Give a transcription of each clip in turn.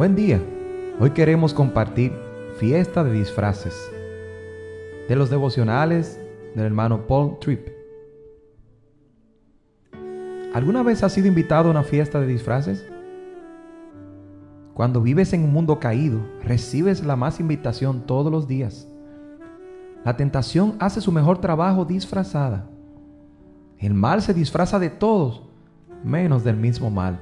Buen día. Hoy queremos compartir fiesta de disfraces de los devocionales del hermano Paul Tripp. ¿Alguna vez has sido invitado a una fiesta de disfraces? Cuando vives en un mundo caído, recibes la más invitación todos los días. La tentación hace su mejor trabajo disfrazada. El mal se disfraza de todos, menos del mismo mal.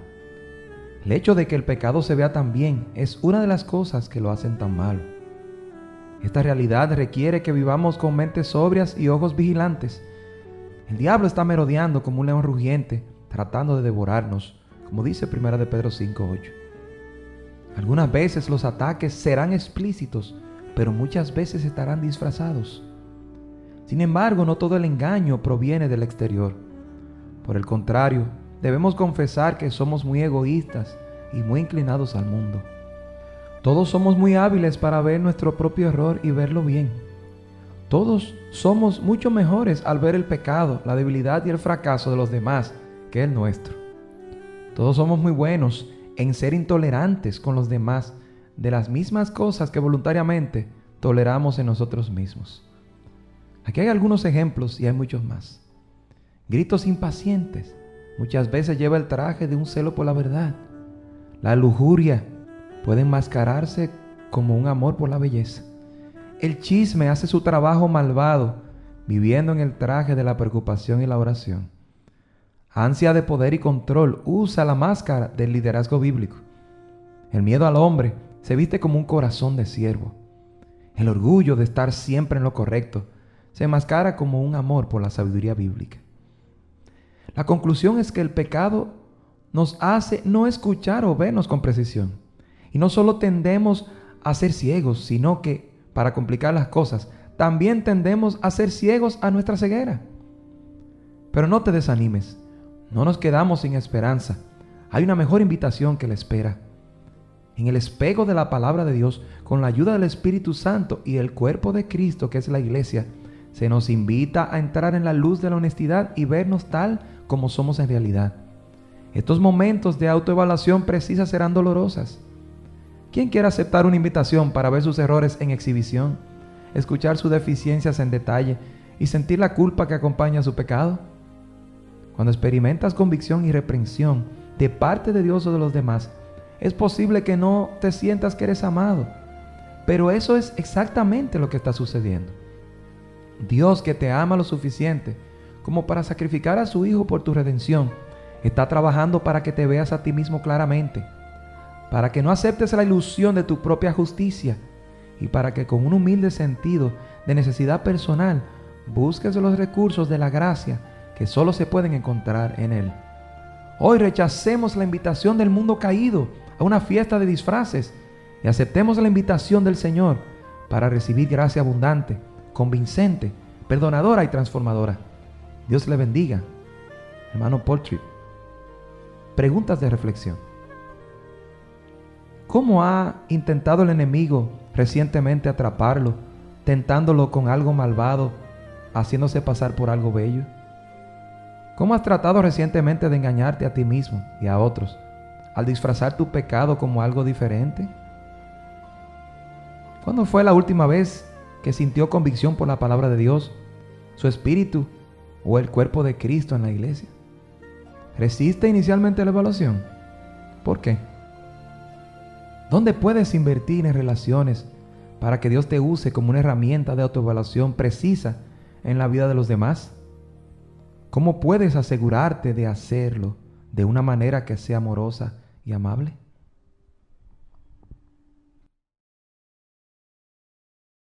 El hecho de que el pecado se vea tan bien es una de las cosas que lo hacen tan malo. Esta realidad requiere que vivamos con mentes sobrias y ojos vigilantes. El diablo está merodeando como un león rugiente, tratando de devorarnos, como dice 1 de Pedro 5:8. Algunas veces los ataques serán explícitos, pero muchas veces estarán disfrazados. Sin embargo, no todo el engaño proviene del exterior. Por el contrario, debemos confesar que somos muy egoístas y muy inclinados al mundo. Todos somos muy hábiles para ver nuestro propio error y verlo bien. Todos somos mucho mejores al ver el pecado, la debilidad y el fracaso de los demás que el nuestro. Todos somos muy buenos en ser intolerantes con los demás de las mismas cosas que voluntariamente toleramos en nosotros mismos. Aquí hay algunos ejemplos y hay muchos más. Gritos impacientes, muchas veces lleva el traje de un celo por la verdad. La lujuria puede enmascararse como un amor por la belleza. El chisme hace su trabajo malvado, viviendo en el traje de la preocupación y la oración. Ansia de poder y control usa la máscara del liderazgo bíblico. El miedo al hombre se viste como un corazón de siervo. El orgullo de estar siempre en lo correcto se enmascara como un amor por la sabiduría bíblica. La conclusión es que el pecado nos hace no escuchar o vernos con precisión. Y no solo tendemos a ser ciegos, sino que, para complicar las cosas, también tendemos a ser ciegos a nuestra ceguera. Pero no te desanimes, no nos quedamos sin esperanza. Hay una mejor invitación que la espera. En el espejo de la palabra de Dios, con la ayuda del Espíritu Santo y el cuerpo de Cristo, que es la iglesia, se nos invita a entrar en la luz de la honestidad y vernos tal como somos en realidad. Estos momentos de autoevaluación precisas serán dolorosas. ¿Quién quiere aceptar una invitación para ver sus errores en exhibición, escuchar sus deficiencias en detalle y sentir la culpa que acompaña a su pecado? Cuando experimentas convicción y reprensión de parte de Dios o de los demás, es posible que no te sientas que eres amado, pero eso es exactamente lo que está sucediendo. Dios que te ama lo suficiente como para sacrificar a su Hijo por tu redención, está trabajando para que te veas a ti mismo claramente, para que no aceptes la ilusión de tu propia justicia y para que con un humilde sentido de necesidad personal busques los recursos de la gracia que solo se pueden encontrar en Él. Hoy rechacemos la invitación del mundo caído a una fiesta de disfraces y aceptemos la invitación del Señor para recibir gracia abundante, convincente, perdonadora y transformadora. Dios le bendiga. Hermano Paul Preguntas de reflexión. ¿Cómo ha intentado el enemigo recientemente atraparlo, tentándolo con algo malvado, haciéndose pasar por algo bello? ¿Cómo has tratado recientemente de engañarte a ti mismo y a otros al disfrazar tu pecado como algo diferente? ¿Cuándo fue la última vez que sintió convicción por la palabra de Dios, su espíritu o el cuerpo de Cristo en la iglesia? ¿Resiste inicialmente la evaluación? ¿Por qué? ¿Dónde puedes invertir en relaciones para que Dios te use como una herramienta de autoevaluación precisa en la vida de los demás? ¿Cómo puedes asegurarte de hacerlo de una manera que sea amorosa y amable?